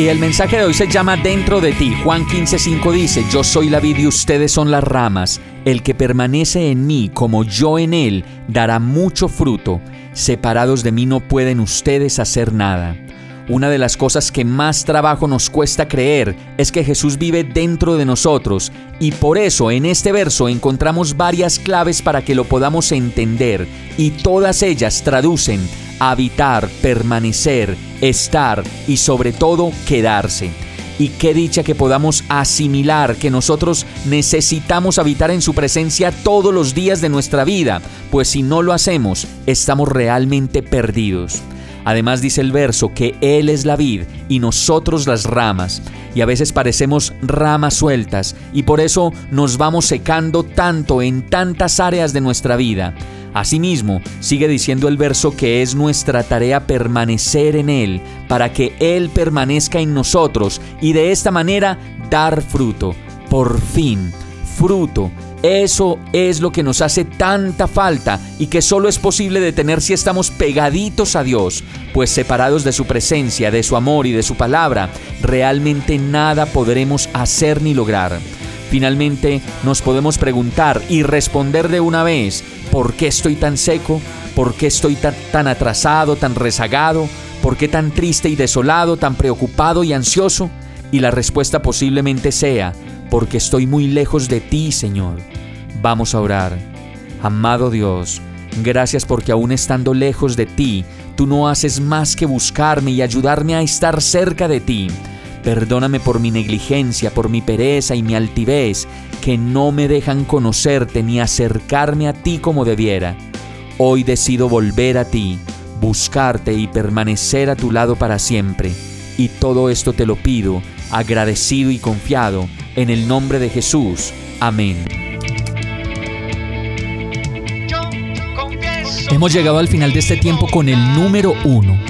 Y el mensaje de hoy se llama Dentro de ti. Juan 15:5 dice, Yo soy la vid y ustedes son las ramas. El que permanece en mí como yo en él dará mucho fruto. Separados de mí no pueden ustedes hacer nada. Una de las cosas que más trabajo nos cuesta creer es que Jesús vive dentro de nosotros y por eso en este verso encontramos varias claves para que lo podamos entender y todas ellas traducen habitar, permanecer, estar y sobre todo quedarse. Y qué dicha que podamos asimilar que nosotros necesitamos habitar en su presencia todos los días de nuestra vida, pues si no lo hacemos, estamos realmente perdidos. Además dice el verso que Él es la vid y nosotros las ramas, y a veces parecemos ramas sueltas, y por eso nos vamos secando tanto en tantas áreas de nuestra vida. Asimismo, sigue diciendo el verso que es nuestra tarea permanecer en Él, para que Él permanezca en nosotros y de esta manera dar fruto. Por fin, fruto. Eso es lo que nos hace tanta falta y que solo es posible detener si estamos pegaditos a Dios, pues separados de su presencia, de su amor y de su palabra, realmente nada podremos hacer ni lograr. Finalmente nos podemos preguntar y responder de una vez, ¿por qué estoy tan seco? ¿Por qué estoy tan, atrasado, tan rezagado? ¿Por qué tan triste y desolado, tan preocupado y ansioso? Y la respuesta posiblemente sea, porque estoy muy lejos de ti, Señor. Vamos a orar. Amado Dios, gracias porque aún estando lejos de ti, tú no haces más que buscarme y ayudarme a estar cerca de ti. Perdóname por mi negligencia, por mi pereza y mi altivez, que no me dejan conocerte ni acercarme a ti como debiera. Hoy decido volver a ti, buscarte y permanecer a tu lado para siempre. Y todo esto te lo pido, agradecido y confiado, en el nombre de Jesús. Amén. Hemos llegado al final de este tiempo con el número uno.